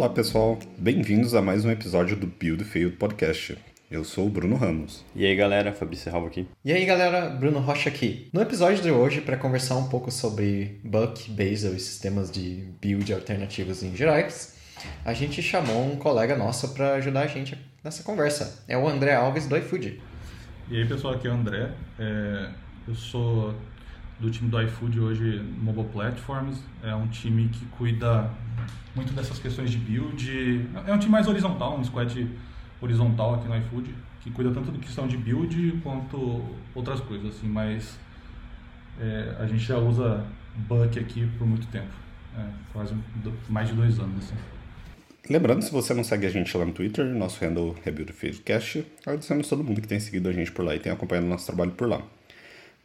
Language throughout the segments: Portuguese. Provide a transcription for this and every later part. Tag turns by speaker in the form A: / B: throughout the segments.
A: Olá pessoal, bem-vindos a mais um episódio do Build Failed Podcast. Eu sou o Bruno Ramos.
B: E aí galera, Fabrício Ralvo aqui.
C: E aí galera, Bruno Rocha aqui. No episódio de hoje, para conversar um pouco sobre Buck, Bazel e sistemas de build alternativos em gerais, a gente chamou um colega nosso para ajudar a gente nessa conversa. É o André Alves do iFood.
D: E aí pessoal, aqui é o André. É... Eu sou do time do iFood hoje, Mobile Platforms. É um time que cuida muito dessas questões de build. É um time mais horizontal, um squad horizontal aqui no iFood, que cuida tanto da questão de build quanto outras coisas, assim, mas é, a gente já usa Buck aqui por muito tempo, é, quase mais de dois anos. Assim.
A: Lembrando, se você não segue a gente lá no Twitter, nosso handle é BuildFieldCast, agradecemos todo mundo que tem seguido a gente por lá e tem acompanhado nosso trabalho por lá.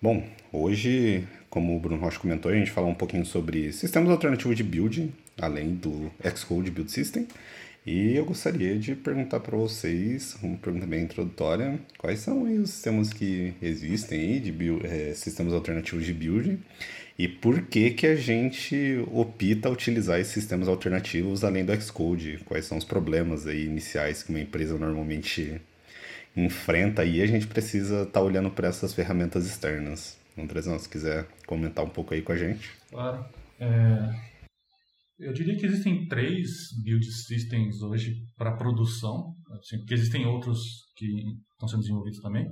A: Bom, hoje, como o Bruno Rocha comentou, a gente fala um pouquinho sobre sistemas alternativos de build, além do Xcode Build System. E eu gostaria de perguntar para vocês, uma pergunta bem introdutória, quais são os sistemas que existem aí, de build, é, sistemas alternativos de build, e por que que a gente opta utilizar esses sistemas alternativos além do Xcode? Quais são os problemas aí iniciais que uma empresa normalmente enfrenta e a gente precisa estar tá olhando para essas ferramentas externas. Andrezão, se quiser comentar um pouco aí com a gente.
D: Claro. É, eu diria que existem três build systems hoje para produção, assim, porque existem outros que estão sendo desenvolvidos também,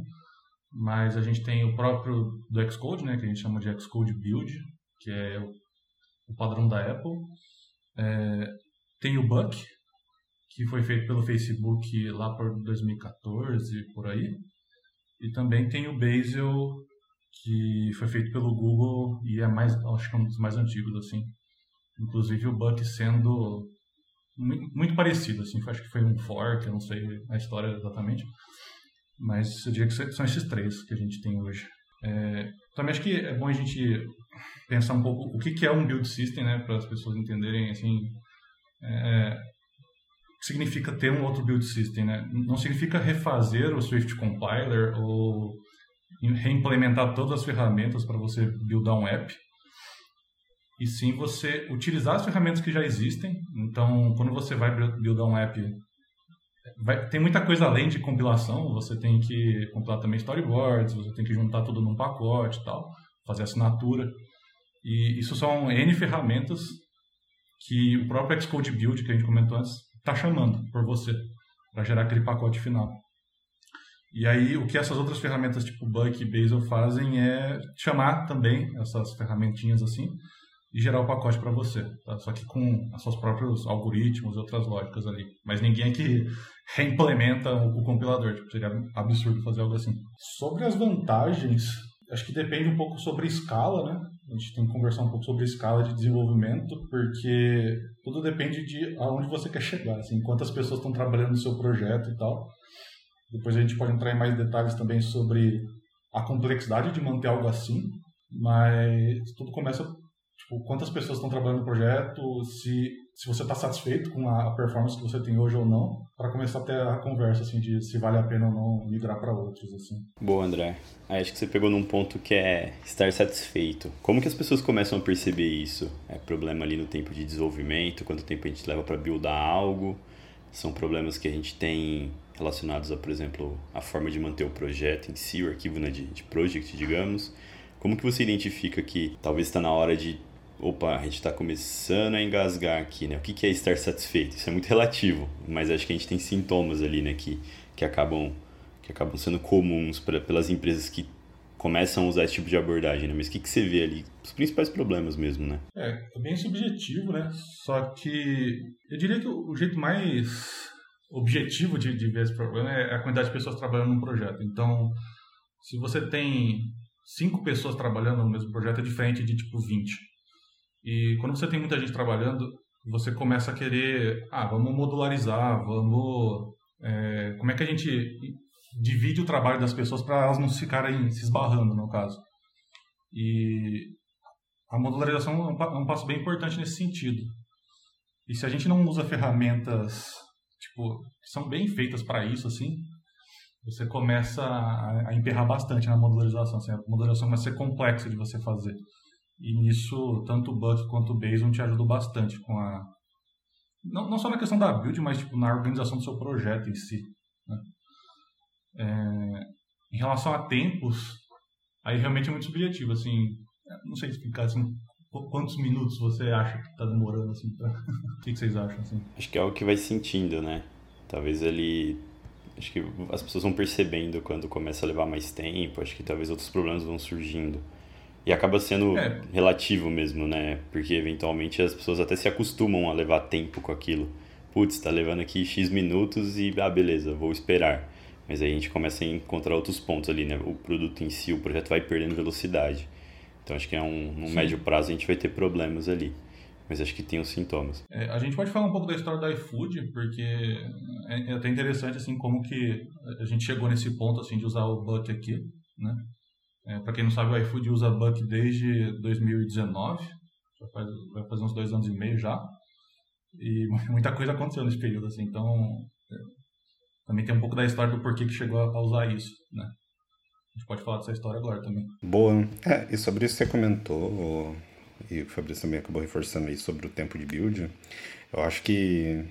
D: mas a gente tem o próprio do Xcode, né, que a gente chama de Xcode Build, que é o, o padrão da Apple. É, tem o Buck, que foi feito pelo Facebook lá por 2014, por aí. E também tem o Bazel, que foi feito pelo Google e é mais, acho que é um dos mais antigos, assim. Inclusive o Buck sendo muito parecido, assim. Acho que foi um fork, eu não sei a história exatamente. Mas eu diria que são esses três que a gente tem hoje. É, também acho que é bom a gente pensar um pouco o que, que é um build system, né, para as pessoas entenderem, assim, é, significa ter um outro build system, né? Não significa refazer o Swift compiler ou reimplementar todas as ferramentas para você buildar um app. E sim você utilizar as ferramentas que já existem. Então, quando você vai buildar um app, vai, tem muita coisa além de compilação. Você tem que compilar também storyboards, você tem que juntar tudo num pacote e tal, fazer assinatura. E isso são N ferramentas que o próprio Xcode Build, que a gente comentou antes, está chamando por você para gerar aquele pacote final. E aí, o que essas outras ferramentas tipo Buck e Bazel fazem é chamar também essas ferramentinhas assim e gerar o pacote para você, tá? Só que com os seus próprios algoritmos e outras lógicas ali. Mas ninguém que reimplementa o, compilador, tipo, seria absurdo fazer algo assim. Sobre as vantagens, acho que depende um pouco sobre escala, né? A gente tem que conversar um pouco sobre escala de desenvolvimento, porque tudo depende de aonde você quer chegar, assim, quantas pessoas estão trabalhando no seu projeto e tal. Depois a gente pode entrar em mais detalhes também sobre a complexidade de manter algo assim, mas tudo começa tipo quantas pessoas estão trabalhando no projeto, se se você está satisfeito com a performance que você tem hoje ou não, para começar a ter a conversa assim de se vale a pena ou não migrar para outros assim.
B: Boa, André. Aí acho que você pegou num ponto que é estar satisfeito. Como que as pessoas começam a perceber isso? É problema ali no tempo de desenvolvimento, quanto tempo a gente leva para buildar algo? São problemas que a gente tem relacionados a, por exemplo, a forma de manter o projeto em si, o arquivo né, de, de project, digamos. Como que você identifica que talvez está na hora de opa, a gente está começando a engasgar aqui, né? O que, é estar satisfeito? Isso é muito relativo, mas acho que a gente tem sintomas ali, né? Que, que, acabam, que acabam sendo comuns pra, pelas empresas que começam a usar esse tipo de abordagem, né? Mas o que, que você vê ali? Os principais problemas mesmo, né?
D: É, é bem subjetivo, né? Só que eu diria que o jeito mais objetivo de, de ver esse problema é a quantidade de pessoas trabalhando num projeto. Então, se você tem cinco pessoas trabalhando no mesmo projeto, é diferente de tipo 20. E quando você tem muita gente trabalhando, você começa a querer, ah, vamos modularizar, vamos. É, como é que a gente divide o trabalho das pessoas para elas não ficarem se esbarrando, no caso? E a modularização é um, é um passo bem importante nesse sentido. E se a gente não usa ferramentas tipo, que são bem feitas para isso, assim, você começa a, a emperrar bastante na modularização. Assim, a modularização a ser complexa de você fazer. E nisso, tanto o Buck quanto o Bason te ajudam bastante com a, não, não só na questão da build, mas tipo, na organização do seu projeto em si. Né? É, em relação a tempos, aí realmente é muito subjetivo, assim, não sei explicar assim, quantos minutos você acha que está demorando assim pra... o que, vocês acham assim
B: acho que é o que vai sentindo né talvez ele acho que as pessoas vão percebendo quando começa a levar mais tempo acho que talvez outros problemas vão surgindo e acaba sendo é. relativo mesmo né porque eventualmente as pessoas até se acostumam a levar tempo com aquilo putz está levando aqui x minutos e ah beleza vou esperar mas aí a gente começa a encontrar outros pontos ali né o produto em si o projeto vai perdendo velocidade então acho que é um, no médio prazo a gente vai ter problemas ali. Mas acho que tem os sintomas.
D: É, a gente pode falar um pouco da história da iFood, porque é, é até interessante assim como que a gente chegou nesse ponto assim de usar o Buck aqui, né? É, Para quem não sabe, o iFood usa Buck desde 2019, já faz, vai fazer uns dois anos e meio já, e muita coisa aconteceu nesse período assim. Então é, também tem um pouco da história do porquê que chegou a usar isso, né? A gente pode falar dessa história agora também.
A: Boa. É, e sobre isso que você comentou, e o Fabrício também acabou reforçando aí sobre o tempo de build, eu acho que,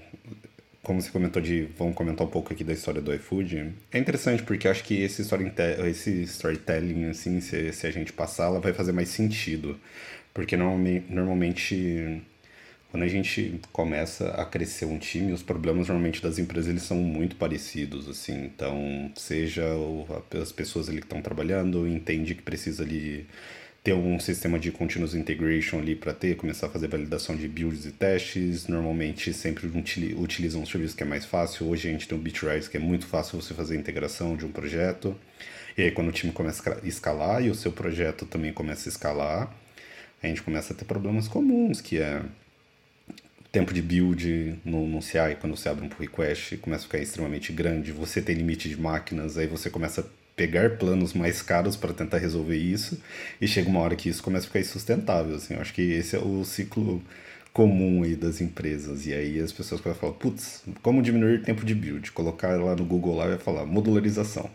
A: como você comentou de, vamos comentar um pouco aqui da história do iFood, é interessante porque acho que esse, esse storytelling, assim, se, se a gente passar, ela vai fazer mais sentido. Porque normalmente, quando a gente começa a crescer um time, os problemas normalmente das empresas eles são muito parecidos, assim. Então, seja as pessoas ali que estão trabalhando, entende que precisa ali ter um sistema de continuous integration ali para ter, começar a fazer validação de builds e testes. Normalmente sempre utilizam um serviço que é mais fácil. Hoje a gente tem o Bitrise, que é muito fácil você fazer a integração de um projeto. E aí quando o time começa a escalar e o seu projeto também começa a escalar, a gente começa a ter problemas comuns, que é tempo de build no, no CI, quando você abre um pull request, começa a ficar extremamente grande, você tem limite de máquinas, aí você começa a pegar planos mais caros para tentar resolver isso, e chega uma hora que isso começa a ficar insustentável, assim, eu acho que esse é o ciclo comum aí das empresas, e aí as pessoas falar, putz, como diminuir tempo de build? Colocar lá no Google lá vai falar modularização.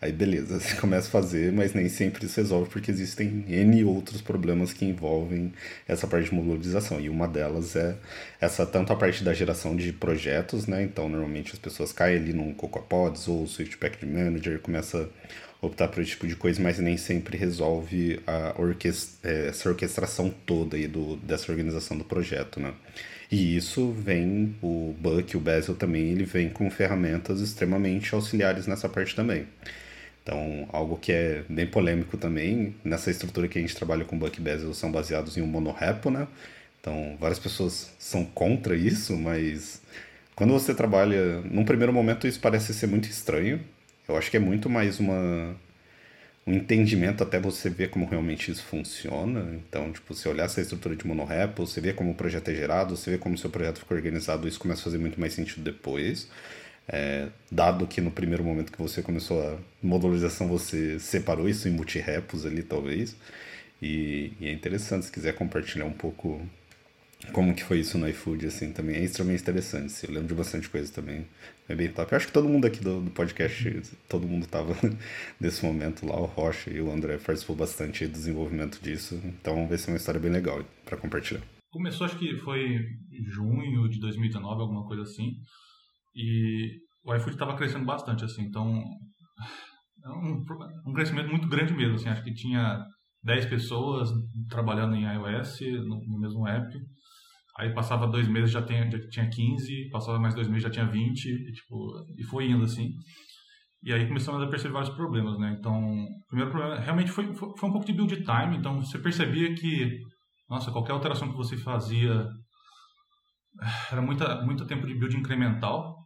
A: Aí beleza, você começa a fazer, mas nem sempre isso resolve porque existem N outros problemas que envolvem essa parte de modularização. E uma delas é essa tanto a parte da geração de projetos, né? Então normalmente as pessoas caem ali num CocoaPods ou Swift Package Manager, começa a optar por esse tipo de coisa, mas nem sempre resolve a orquest é, essa orquestração toda aí do, dessa organização do projeto, né? E isso vem, o Buck, o Bazel também, ele vem com ferramentas extremamente auxiliares nessa parte também. Então, algo que é bem polêmico também, nessa estrutura que a gente trabalha com Buck Bezel são baseados em um monorepo, né? Então, várias pessoas são contra isso, mas quando você trabalha, num primeiro momento isso parece ser muito estranho. Eu acho que é muito mais uma um entendimento até você ver como realmente isso funciona. Então, tipo, você olhar essa estrutura de monorepo, você vê como o projeto é gerado, você vê como o seu projeto ficou organizado, isso começa a fazer muito mais sentido depois. É, dado que no primeiro momento que você começou a modularização, você separou isso em multirepos ali, talvez. E, e, é interessante, se quiser compartilhar um pouco como que foi isso no iFood, assim, também é extremamente interessante. Assim, eu lembro de bastante coisa também. É bem top. Eu acho que todo mundo aqui do, do podcast, todo mundo estava nesse momento lá. O Rocha e o André participou bastante do desenvolvimento disso. Então vai ser uma história bem legal para compartilhar.
D: Começou, acho que foi junho de 2019, alguma coisa assim. E o iFood estava crescendo bastante, assim, então é um, um crescimento muito grande mesmo, assim, acho que tinha 10 pessoas trabalhando em iOS no mesmo app, aí passava dois meses já, tem, já tinha 15, passava mais dois meses já tinha 20, e, tipo, e foi indo assim. E aí começamos a perceber vários problemas, né? Então, o primeiro problema realmente foi, foi, foi um pouco de build time, então você percebia que, nossa, qualquer alteração que você fazia era muita, muito tempo de build incremental,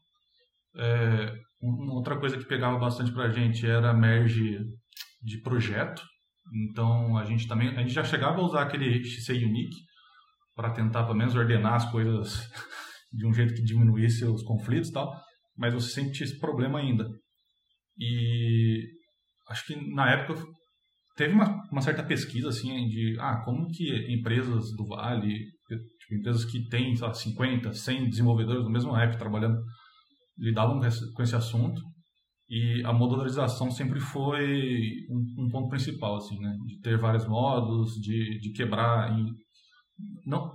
D: é, uma outra coisa que pegava bastante para a gente era merge de projeto. Então a gente também a gente já chegava a usar aquele XC Unique para tentar pelo menos ordenar as coisas de um jeito que diminuísse os conflitos e tal, mas você tinha esse problema ainda. E acho que na época teve uma, uma certa pesquisa assim de ah, como que empresas do Vale, tipo, empresas que têm sei lá, 50, 100 desenvolvedores no mesmo app trabalhando lidavam com esse assunto e a modularização sempre foi um, um, ponto principal, assim, né? De ter vários modos, de, de quebrar em não,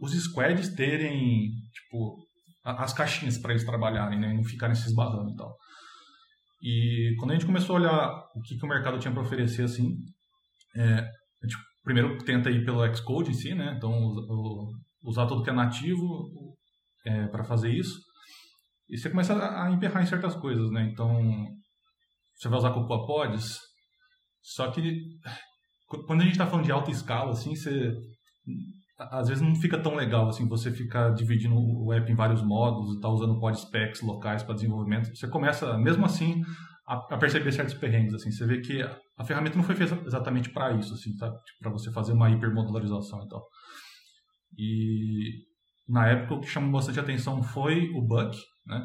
D: os squads terem, tipo, as caixinhas para eles trabalharem, né? E não ficarem se esbarrando e tal. E quando a gente começou a olhar o que, que o mercado tinha para oferecer, assim, é, a gente primeiro tenta ir pelo Xcode em si, né? Então, usar tudo que é nativo é, para fazer isso. E você começa a emperrar em certas coisas, né? Então, você vai usar Cocoa Pods, só que quando a gente está falando de alta escala, assim, você às vezes não fica tão legal assim você ficar dividindo o app em vários modos e tá usando pod specs locais para desenvolvimento. Você começa, mesmo assim, a, a, perceber certos perrengues assim. Você vê que a, a ferramenta não foi feita exatamente para isso, assim, tá? Tipo, para você fazer uma hipermodularização e tal. E na época o que chamou bastante atenção foi o Buck, né?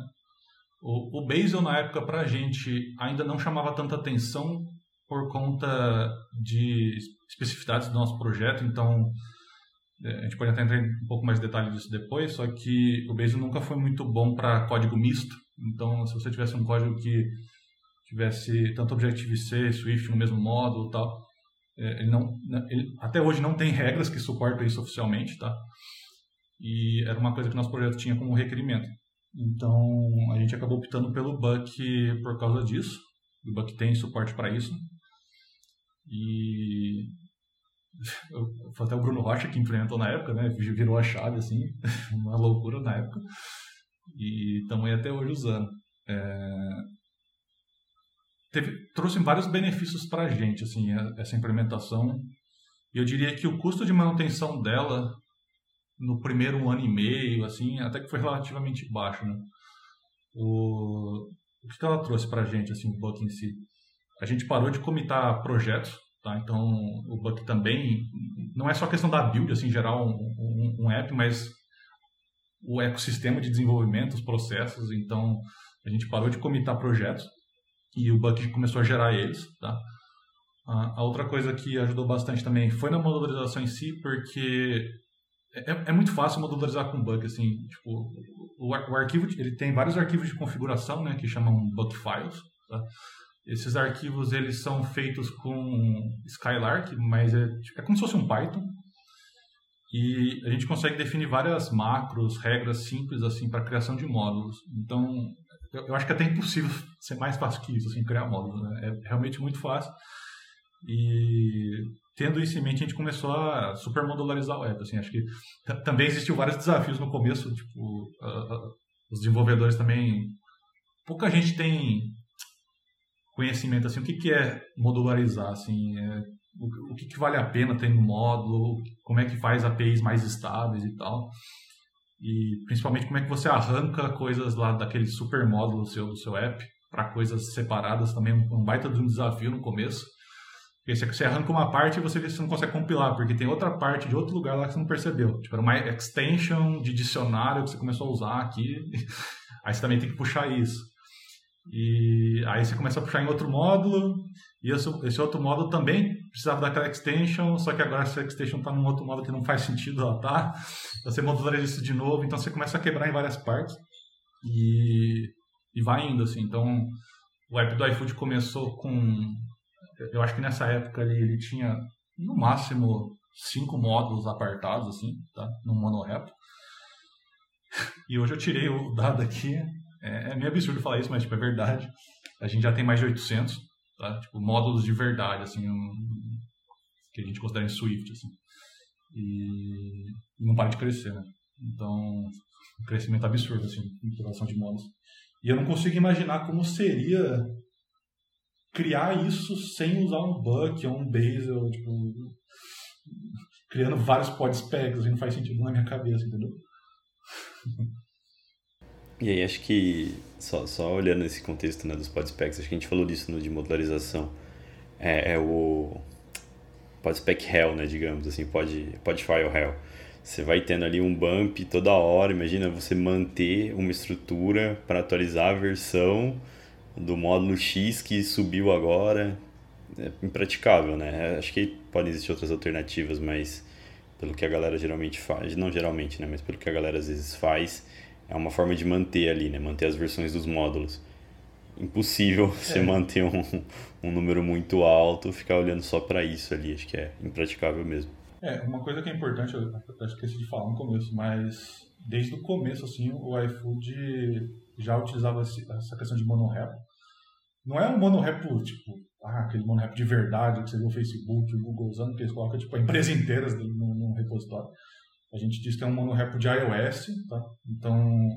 D: O, o Bazel na época para a gente ainda não chamava tanta atenção por conta de especificidades do nosso projeto, então a gente pode até entrar em um pouco mais de detalhe disso depois, só que o Bazel nunca foi muito bom para código misto. Então, se você tivesse um código que tivesse tanto Objective-C, Swift no mesmo módulo, tal, é, ele não, né, ele, até hoje não tem regras que suportam isso oficialmente, tá? E era uma coisa que nosso projeto tinha como requerimento. Então, a gente acabou optando pelo Buck por causa disso. O Buck tem suporte para isso. E foi até o Bruno Rocha que implementou na época, né? Virou a chave, assim, uma loucura na época. E aí até hoje usando. É... Teve, trouxe vários benefícios para a gente, assim, essa implementação. E eu diria que o custo de manutenção dela no primeiro ano e meio, assim, até que foi relativamente baixo, né? O, o que ela trouxe para a gente, assim, o Buck em si? A gente parou de comitar projetos, Tá? Então, o Buck também não é só questão da build, assim, gerar um, um, um app, mas o ecossistema de desenvolvimento, os processos. Então, a gente parou de comitar projetos e o Buck começou a gerar eles. Tá? A outra coisa que ajudou bastante também foi na modularização em si, porque é, é muito fácil modularizar com Buck. Assim, tipo, o, o arquivo ele tem vários arquivos de configuração, né, que chamam Buck files. Tá? Esses arquivos eles são feitos com Skylark, mas é, é como se fosse um Python. E a gente consegue definir várias macros, regras simples assim para criação de módulos. Então, eu, acho que é até impossível ser mais fácil que isso, assim, criar módulos. Né? É realmente muito fácil. E tendo isso em mente, a gente começou a super modularizar o app. Assim, acho que também existiu vários desafios no começo. Tipo, os desenvolvedores também. Pouca gente tem conhecimento assim o que, que é modularizar assim é, o, o que, que vale a pena ter no módulo como é que faz APIs mais estáveis e tal e principalmente como é que você arranca coisas lá daquele super módulo seu do seu app para coisas separadas também um, baita de um desafio no começo porque você arranca uma parte e você vê se não consegue compilar, porque tem outra parte de outro lugar lá que você não percebeu. Tipo, era uma extension de dicionário que você começou a usar aqui. Aí você também tem que puxar isso. E aí você começa a puxar em outro módulo, e esse, outro módulo também precisava daquela extension, só que agora essa extension está num outro módulo que não faz sentido ela tá. Você modulariza isso de novo, então você começa a quebrar em várias partes e, e vai indo assim. Então o app do iFood começou com, eu acho que nessa época ali ele tinha no máximo cinco módulos apartados assim, tá? No monorepo. E hoje eu tirei o dado aqui, é, é meio absurdo falar isso, mas tipo, é verdade. A gente já tem mais de 800, tá? Tipo, módulos de verdade, assim, um, que a gente considera em Swift, assim. E não para de crescer, né? Então, um crescimento absurdo, assim, em relação de módulos. E eu não consigo imaginar como seria criar isso sem usar um Buck ou um Bazel, tipo, criando vários pod specs, assim, não faz sentido na minha cabeça, entendeu?
B: E aí acho que, só, só olhando esse contexto né, dos podspecs, acho que a gente falou disso no de modularização, é, é o podspec hell, né, digamos assim, pod, podfile hell. Você vai tendo ali um bump toda hora, imagina você manter uma estrutura para atualizar a versão do módulo X que subiu agora, é impraticável, né? Acho que podem existir outras alternativas, mas pelo que a galera geralmente faz, não geralmente, né, mas pelo que a galera às vezes faz, é uma forma de manter ali, né? Manter as versões dos módulos. Impossível é. você manter um, um número muito alto, ficar olhando só para isso ali. Acho que é impraticável mesmo.
D: É, uma coisa que é importante, eu até esqueci de falar no começo, mas desde o começo, assim, o iFood já utilizava essa questão de monorepo. Não é um monorepo, tipo, ah, aquele monorepo de verdade que você vê o Facebook, o Google usando, que eles colocam, tipo, a empresa inteira num, num repositório. A gente diz que é um monorepo de iOS, tá? Então,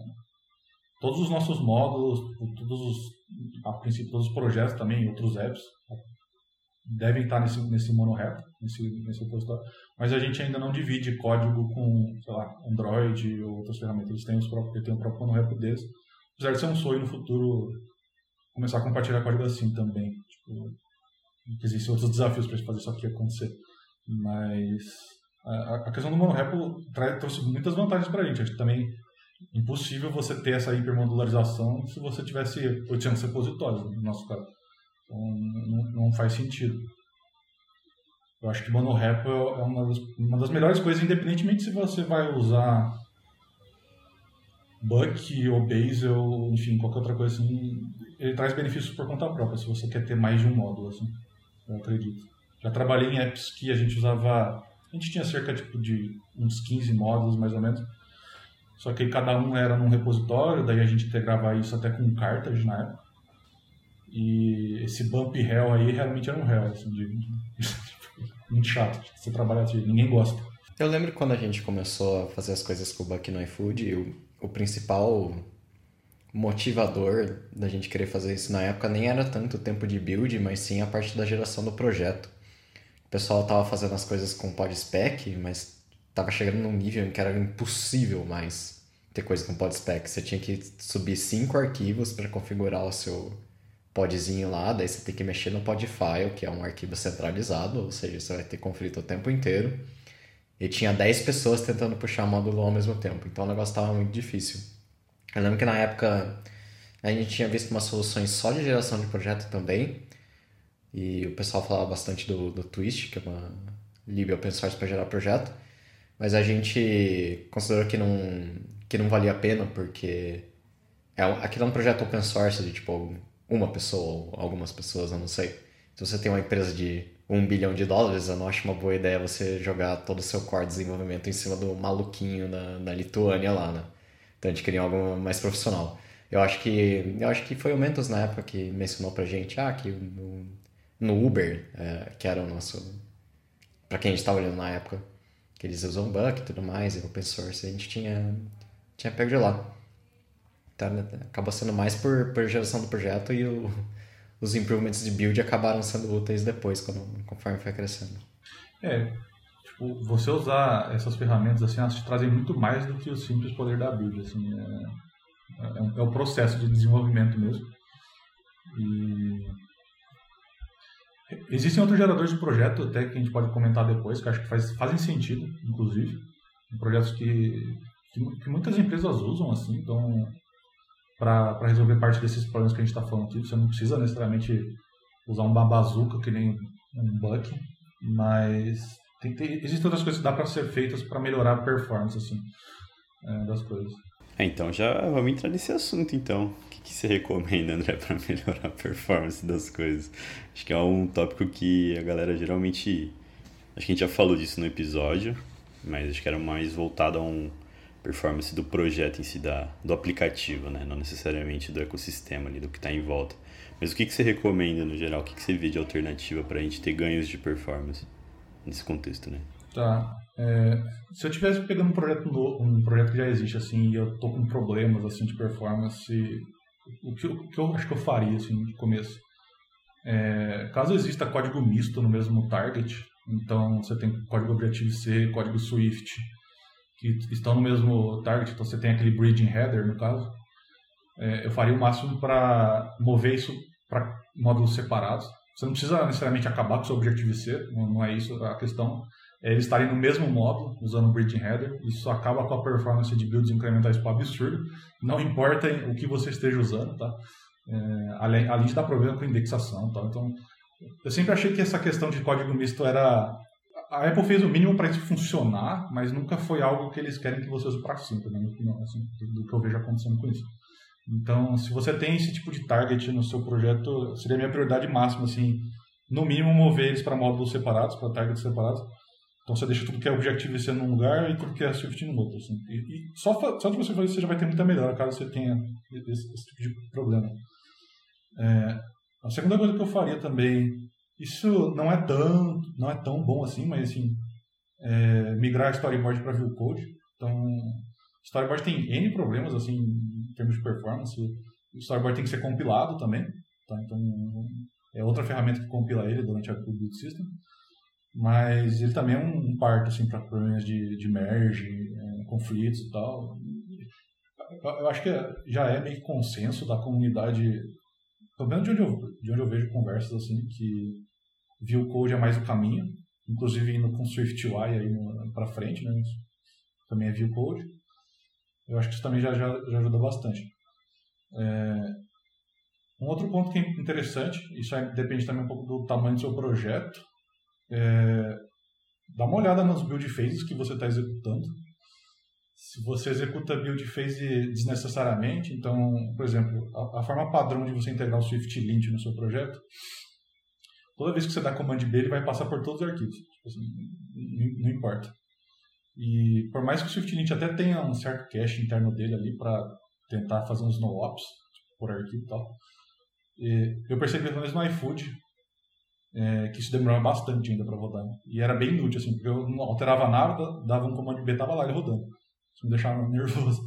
D: todos os nossos módulos, todos os, a princípio, todos os projetos também, outros apps, devem estar nesse, nesse monorepo, nesse, nesse repositório, mas a gente ainda não divide código com, sei lá, Android ou outras ferramentas. Eles têm, os próprios, têm o próprio monorepo deles. Apesar de ser um sonho no futuro começar a compartilhar código assim também. Tipo, existem outros desafios para fazer isso aqui acontecer. Mas a, questão do monorepo trouxe muitas vantagens para a gente. Acho que também impossível você ter essa hipermodularização se você tivesse 800 repositórios, no nosso caso. Então, não, faz sentido. Eu acho que monorepo é uma das, uma das melhores coisas, independentemente se você vai usar Buck ou Bazel, enfim, qualquer outra coisa assim, ele traz benefícios por conta própria, se você quer ter mais de um módulo, assim, eu acredito. Já trabalhei em apps que a gente usava, a gente tinha cerca tipo, de uns 15 módulos, mais ou menos, só que cada um era num repositório, daí a gente integrava isso até com cartas na época. E esse bump hell aí realmente era um hell, assim, de, de, muito chato. Você trabalhar assim, ninguém gosta.
C: Eu lembro quando a gente começou a fazer as coisas com o Buck no iFood, o, o principal motivador da gente querer fazer isso na época nem era tanto o tempo de build, mas sim a parte da geração do projeto. O pessoal tava fazendo as coisas com podspec, mas tava chegando num nível em que era impossível mais ter coisa com podspec. Você tinha que subir cinco arquivos para configurar o seu podzinho lá, daí você tem que mexer no podfile, que é um arquivo centralizado, ou seja, você vai ter conflito o tempo inteiro. E tinha 10 pessoas tentando puxar o módulo ao mesmo tempo, então o negócio estava muito difícil. Eu lembro que na época a gente tinha visto umas soluções só de geração de projeto também, e o pessoal falava bastante do, do Twist, que é uma lib open source para gerar projeto, mas a gente considerou que não, que não valia a pena, porque é, aquilo é um projeto open source de tipo uma pessoa ou algumas pessoas, eu não sei. Se você tem uma empresa de um bilhão de dólares, eu não acho uma boa ideia você jogar todo o seu core de desenvolvimento em cima do maluquinho na, na Lituânia lá, né? Então a gente queria algo mais profissional. Eu acho que eu acho que foi o Mentos na época que mencionou pra gente, ah, que no Uber, é, que era o nosso para quem a gente estava olhando na época, que eles usam Buck e tudo mais, e open source, a gente tinha tinha pego de lá. Né? Acabou sendo mais por, por geração do projeto e o, os improvements de build acabaram sendo úteis depois, quando, conforme foi crescendo.
D: É, tipo, você usar essas ferramentas assim, elas te trazem muito mais do que o simples poder da build. Assim, é, é, é o processo de desenvolvimento mesmo. E Existem outros geradores de projeto até que a gente pode comentar depois, que acho que faz, fazem sentido, inclusive. Projetos que, que, que muitas empresas usam, assim, então para resolver parte desses problemas que a gente está falando aqui. Você não precisa necessariamente usar um babazuca que nem um buck, mas tem, tem, existem outras coisas que dá para ser feitas para melhorar a performance assim, é, das coisas.
B: É, então já vamos entrar nesse assunto então. Que, que você recomenda, André, para melhorar a performance das coisas? Acho que é um tópico que a galera geralmente. Acho que a gente já falou disso no episódio, mas acho que era mais voltado a um performance do projeto em si, da, do aplicativo, né? Não necessariamente do ecossistema ali, do que está em volta. Mas o que, que você recomenda no geral? O que, que você vê de alternativa para a gente ter ganhos de performance nesse contexto, né?
D: Tá. É, se eu tivesse pegando um projeto um projeto que já existe assim e eu tô com problemas assim de performance, o que, eu, o que eu acho que eu faria assim de começo? É, caso exista código misto no mesmo target, então você tem código Objective-C, código Swift, que estão no mesmo target, então você tem aquele bridging header, no caso, é, eu faria o máximo para mover isso para módulos separados. Você não precisa necessariamente acabar com o seu Objective-C, não, não, é isso a questão. É eles estarem no mesmo módulo, usando o bridging header, isso acaba com a performance de builds incrementais para absurdo, não importa o que você esteja usando, tá? É, além, além de dar problema com indexação, tá? Então, eu sempre achei que essa questão de código misto era a Apple fez o mínimo para isso funcionar, mas nunca foi algo que eles querem que você use para sempre, minha opinião, assim, do que eu vejo acontecendo com isso. Então, se você tem esse tipo de target no seu projeto, seria a minha prioridade máxima, assim, no mínimo mover eles para módulos separados, para targets separados. Então você deixa tudo que é Objective-C num lugar e tudo que é Swift no outro. Assim. E, e, só, só de você fazer isso, você já vai ter muita melhora caso você tenha esse, esse tipo de problema. É, a segunda coisa que eu faria também, isso não é tão, não é tão bom assim, mas assim, é, migrar storyboard para view code. Então, storyboard tem N problemas assim em termos de performance. O storyboard tem que ser compilado também. Tá? Então, é outra ferramenta que compila ele durante a build system mas ele também é um, parto assim, para problemas de, de merge, é, conflitos e tal. Eu, acho que já é meio consenso da comunidade, pelo menos de onde eu, de onde eu vejo conversas assim, que view code é mais o caminho, inclusive indo com SwiftUI aí para frente, né? também é view code. Eu acho que isso também já, já, já ajuda bastante. É, um outro ponto que é interessante, isso depende também um pouco do tamanho do seu projeto, é, dá uma olhada nas build phases que você está executando. Se você executa build phase desnecessariamente, então, por exemplo, a, a, forma padrão de você integrar o Swift Lint no seu projeto, toda vez que você dá command B, ele vai passar por todos os arquivos. Tipo assim, não, não, importa. E por mais que o Swift Lint até tenha um certo cache interno dele ali para tentar fazer uns no-ops tipo, por arquivo e tal, eu percebi menos no iFood é, que isso demorava bastante ainda para rodar. E era bem inútil, assim, porque eu não alterava nada, dava um comando B, tava lá ele rodando. Isso me deixava nervoso.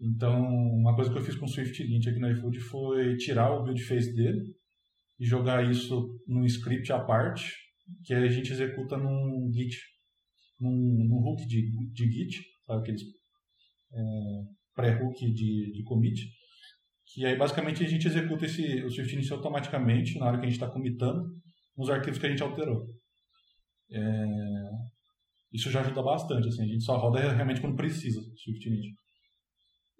D: Então, uma coisa que eu fiz com o Swift Lint aqui no iFood foi tirar o build phase dele e jogar isso num script à parte, que a gente executa num Git, num, num hook de, de Git, sabe aqueles é, pré-hook de, de commit, que aí basicamente a gente executa esse, o Swift Lint automaticamente na hora que a gente está commitando, nos arquivos que a gente alterou. É... Isso já ajuda bastante, assim, a gente só roda realmente quando precisa, SwiftNet.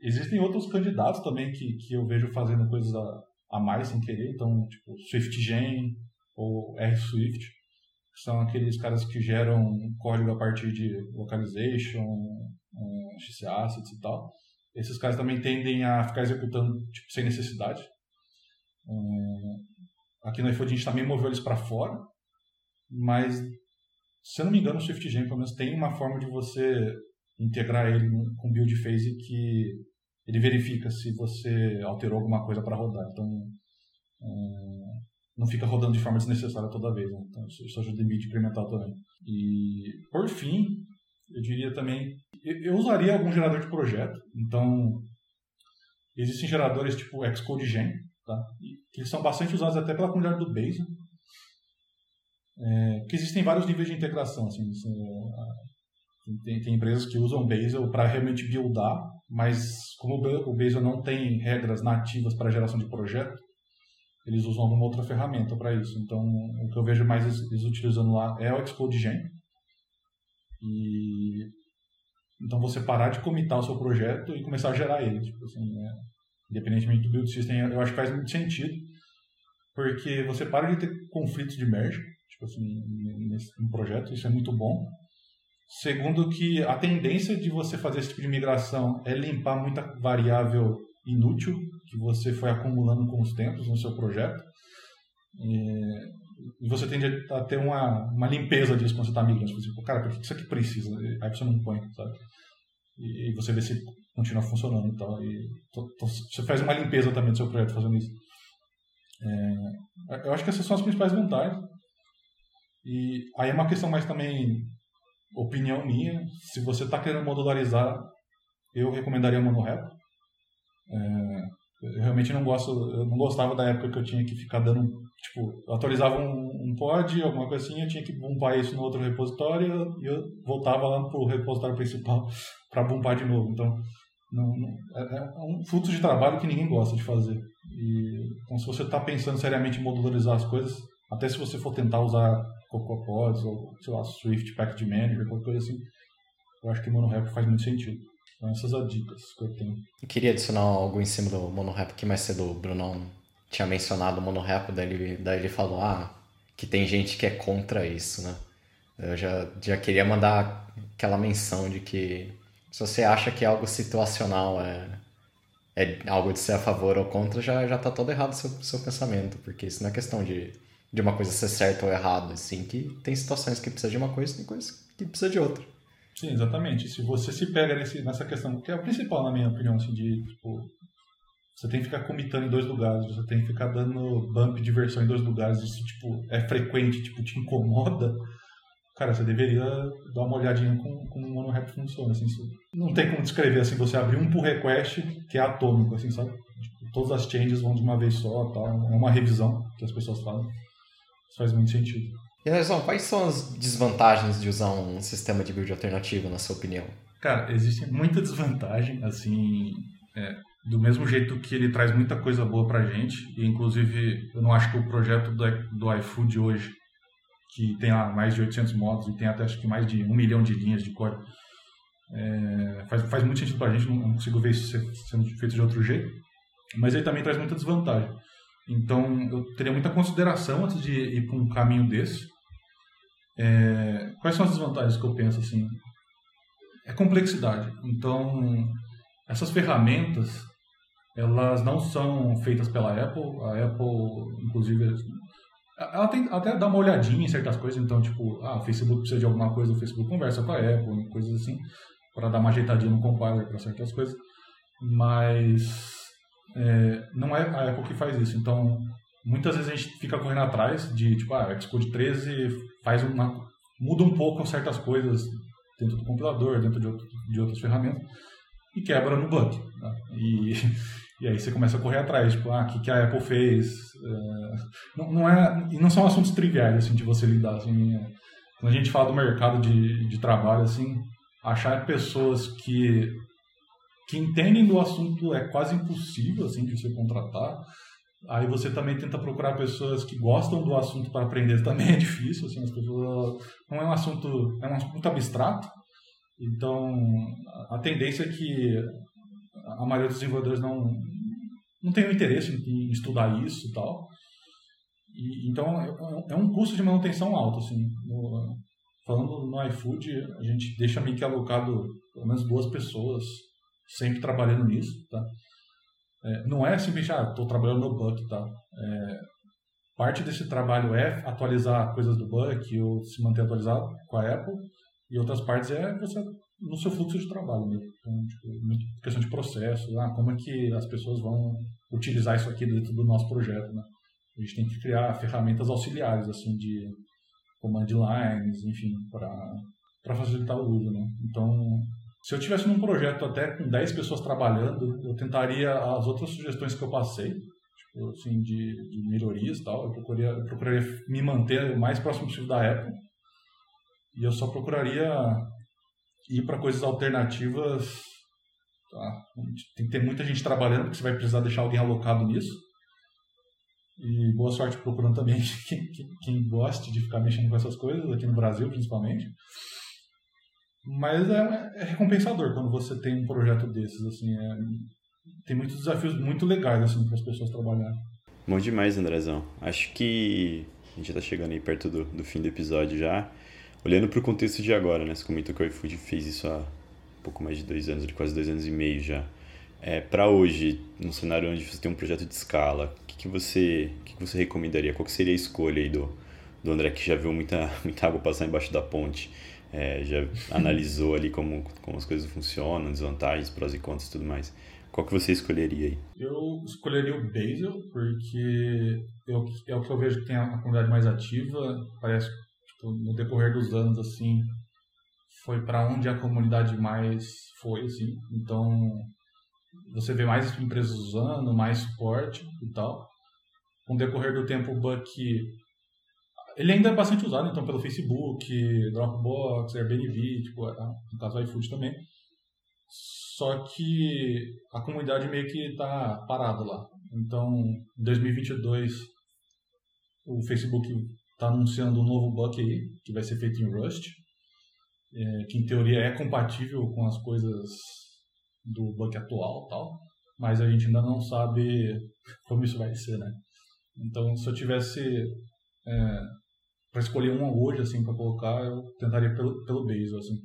D: Existem outros candidatos também que, que eu vejo fazendo coisas a, a mais sem querer, então, tipo, SwiftGen ou RSwift, que são aqueles caras que geram código a partir de localization, um, XAssets e tal. Esses caras também tendem a ficar executando tipo, sem necessidade. Um, Aqui no iFood a gente também moveu eles para fora, mas se eu não me engano, o SwiftGen pelo menos tem uma forma de você integrar ele com build phase que ele verifica se você alterou alguma coisa para rodar. Então, é, não fica rodando de forma desnecessária toda vez. Né? Então, isso ajuda em mídia incremental também. E, por fim, eu diria também, eu usaria algum gerador de projeto. Então, existem geradores tipo Xcode Gen, tá? que eles são bastante usados até pela comunidade do Bazel. É, que existem vários níveis de integração. Assim, tem, tem, empresas que usam Bazel para realmente buildar, mas como o Bazel não tem regras nativas para geração de projeto, eles usam alguma outra ferramenta para isso. Então, o que eu vejo mais eles, utilizando lá é o Xcode Gen. E então você parar de comitar o seu projeto e começar a gerar ele. Tipo assim, é, independentemente do build system, eu acho que faz muito sentido, porque você para de ter conflitos de merge, tipo assim, nesse um projeto, isso é muito bom. Segundo que a tendência de você fazer esse tipo de migração é limpar muita variável inútil que você foi acumulando com os tempos no seu projeto. E você tende a ter uma, uma limpeza disso quando você está migrando. Você tipo, cara, por que isso aqui precisa? Aí você não põe, sabe? E você vê se continua funcionando e tal. E você faz uma limpeza também do seu projeto fazendo isso. É, eu acho que essas são as principais vantagens. E aí é uma questão mais também opinião minha. Se você está querendo modularizar, eu recomendaria monorepo. É, eu realmente não gosto, eu não gostava da época que eu tinha que ficar dando, tipo, eu atualizava um, um pod, alguma coisa assim, eu tinha que bumpar isso no outro repositório e eu voltava lá pro repositório principal para bumpar de novo. Então, não, não, é, é, um fluxo de trabalho que ninguém gosta de fazer. E, então, se você está pensando seriamente em modularizar as coisas, até se você for tentar usar CocoaPods ou, sei lá, Swift Package Manager, qualquer coisa assim, eu acho que MonoRepo faz muito sentido. Então, essas as dicas que eu tenho.
C: Eu queria adicionar algo em cima do MonoRepo, que mais cedo o Brunão tinha mencionado o MonoRepo, daí ele, daí ele falou, ah, que tem gente que é contra isso, né? Eu já, já queria mandar aquela menção de que se você acha que algo situacional é, é algo de ser a favor ou contra, já, já tá todo errado o seu, seu pensamento, porque isso não é questão de, de uma coisa ser certa ou errada, assim, que tem situações que precisa de uma coisa e tem coisas que precisa de outra.
D: Sim, exatamente. Se você se pega nesse, nessa questão, que é a principal, na minha opinião, assim, de, tipo, você tem que ficar comitando em dois lugares, você tem que ficar dando bump de versão em dois lugares, isso, tipo, é frequente, tipo, te incomoda, cara, você deveria dar uma olhadinha com, como o monorap funciona, assim, não tem como descrever, assim, você abrir um pull request que é atômico, assim, sabe? Tipo, todas as changes vão de uma vez só, é uma revisão que as pessoas fazem, isso faz muito sentido.
C: Anderson, quais são as desvantagens de usar um sistema de build alternativo, na sua opinião?
D: Cara, existe muita desvantagem, assim, é, do mesmo jeito que ele traz muita coisa boa pra gente, e inclusive eu não acho que o projeto do, do iFood hoje, que tem lá mais de 800 modos e tem até acho que mais de um milhão de linhas de código, é, faz, faz muito sentido pra gente, não consigo ver isso sendo feito de outro jeito, mas ele também traz muita desvantagem. Então eu teria muita consideração antes de ir para um caminho desse, é, quais são as desvantagens que eu penso assim? É complexidade. Então, essas ferramentas, elas não são feitas pela Apple. A Apple, inclusive, ela tem até dá uma olhadinha em certas coisas. Então, tipo, ah, o Facebook precisa de alguma coisa, o Facebook conversa com a Apple, coisas assim, para dar uma ajeitadinha no compiler para certas coisas. Mas é, não é a Apple que faz isso. Então, muitas vezes a gente fica correndo atrás de, tipo, ah, Xcode 13 faz uma, muda um pouco certas coisas dentro do compilador, dentro de, outro, de outras ferramentas, e quebra no bug. Né? E, e aí você começa a correr atrás, tipo, ah, o que, que a Apple fez? É, não, não, é, e não são assuntos triviais, assim, de você lidar, assim, é, quando a gente fala do mercado de, de trabalho, assim, achar pessoas que que entendem do assunto é quase impossível, assim, de você contratar, Aí você também tenta procurar pessoas que gostam do assunto para aprender, também é difícil, assim, as pessoas não é um assunto, é um assunto assunto Então, a tendência é que a maioria dos desenvolvedores não não tem interesse em estudar isso e tal. E, então, é, é um custo de manutenção alto, assim. No, falando no iFood, a gente deixa meio que alocado pelo menos duas pessoas sempre trabalhando nisso, tá? É, não é simplesmente, ah, estou trabalhando no Buck, tá? É, parte desse trabalho é atualizar coisas do Buck ou se manter atualizado com a Apple, e outras partes é você no seu fluxo de trabalho mesmo. Então, tipo, questão de processo, ah, como é que as pessoas vão utilizar isso aqui dentro do nosso projeto, né? A gente tem que criar ferramentas auxiliares, assim, de command lines, enfim, para facilitar o uso, né? Então, se eu tivesse num projeto até com 10 pessoas trabalhando, eu tentaria as outras sugestões que eu passei, tipo assim, de, de melhorias e tal, eu procuraria, eu procuraria me manter o mais próximo possível da Apple. E eu só procuraria ir para coisas alternativas. Tá? Tem que ter muita gente trabalhando, porque você vai precisar deixar alguém alocado nisso. E boa sorte procurando também quem, quem, quem goste de ficar mexendo com essas coisas, aqui no Brasil principalmente. Mas é, é, recompensador quando você tem um projeto desses, assim, é, tem muitos desafios muito legais, assim, para as pessoas trabalharem.
B: Bom demais, Andrezão. Acho que a gente já está chegando aí perto do, do fim do episódio já. Olhando para o contexto de agora, né? Você comentou que o iFood fez isso há pouco mais de dois anos, quase dois anos e meio já. É, para hoje, num cenário onde você tem um projeto de escala, o que, que, você, que, que você recomendaria? Qual seria a escolha aí do, do André, que já viu muita, muita água passar embaixo da ponte? É, já analisou ali como, como as coisas funcionam, desvantagens, prós e contras e tudo mais. Qual que você escolheria aí?
D: Eu escolheria o Basil, porque eu, é o que eu vejo que tem a comunidade mais ativa. Parece que tipo, no decorrer dos anos, assim, foi para onde a comunidade mais foi, assim. Então, você vê mais empresas usando, mais suporte e tal. Com o decorrer do tempo, o Buck ele ainda é bastante usado, então, pelo Facebook, Dropbox, Airbnb, tipo, no caso iFood também. Só que a comunidade meio que está parada lá. Então, em 2022, o Facebook está anunciando um novo bug aí, que vai ser feito em Rust, é, que em teoria é compatível com as coisas do bug atual tal, mas a gente ainda não sabe como isso vai ser, né? Então, se eu tivesse é, para escolher uma hoje assim para colocar, eu tentaria pelo pelo Bazel assim.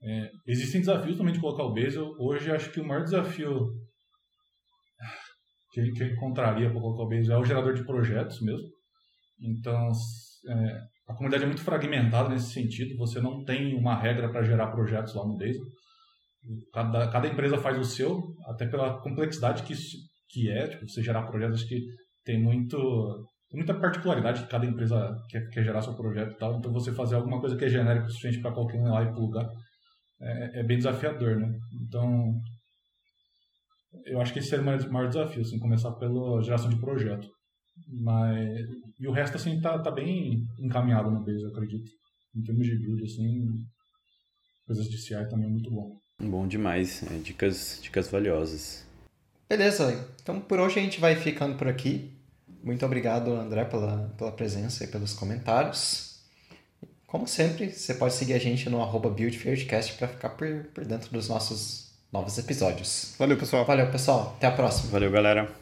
D: É, existem desafios também de colocar o Bazel. Hoje acho que o maior desafio que, que eu encontraria para colocar o Bazel é o gerador de projetos mesmo. Então, é, a comunidade é muito fragmentada nesse sentido. Você não tem uma regra para gerar projetos lá no Bazel. Cada, cada empresa faz o seu, até pela complexidade que, que é. Tipo, você gerar projetos, acho que tem muito muita particularidade que cada empresa quer, quer gerar seu projeto e tal. Então, você fazer alguma coisa que é genérica o suficiente para qualquer um ir lá e plugar é, é, bem desafiador, né? Então, eu acho que esse seria o maior desafio, assim, começar pela geração de projeto. Mas, e o resto, assim, tá, tá bem encaminhado no base, eu acredito. Em termos de build, assim, coisas de CI também é muito bom.
B: Bom demais, é, dicas, dicas valiosas.
C: Beleza, então por hoje a gente vai ficando por aqui. Muito obrigado, André, pela, pela presença e pelos comentários. Como sempre, você pode seguir a gente no arroba BuildFieldCast para ficar por, por dentro dos nossos novos episódios.
A: Valeu, pessoal.
C: Valeu, pessoal. Até a próxima.
B: Valeu, galera.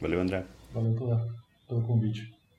B: Valeu, André.
D: Valeu pela, pelo convite.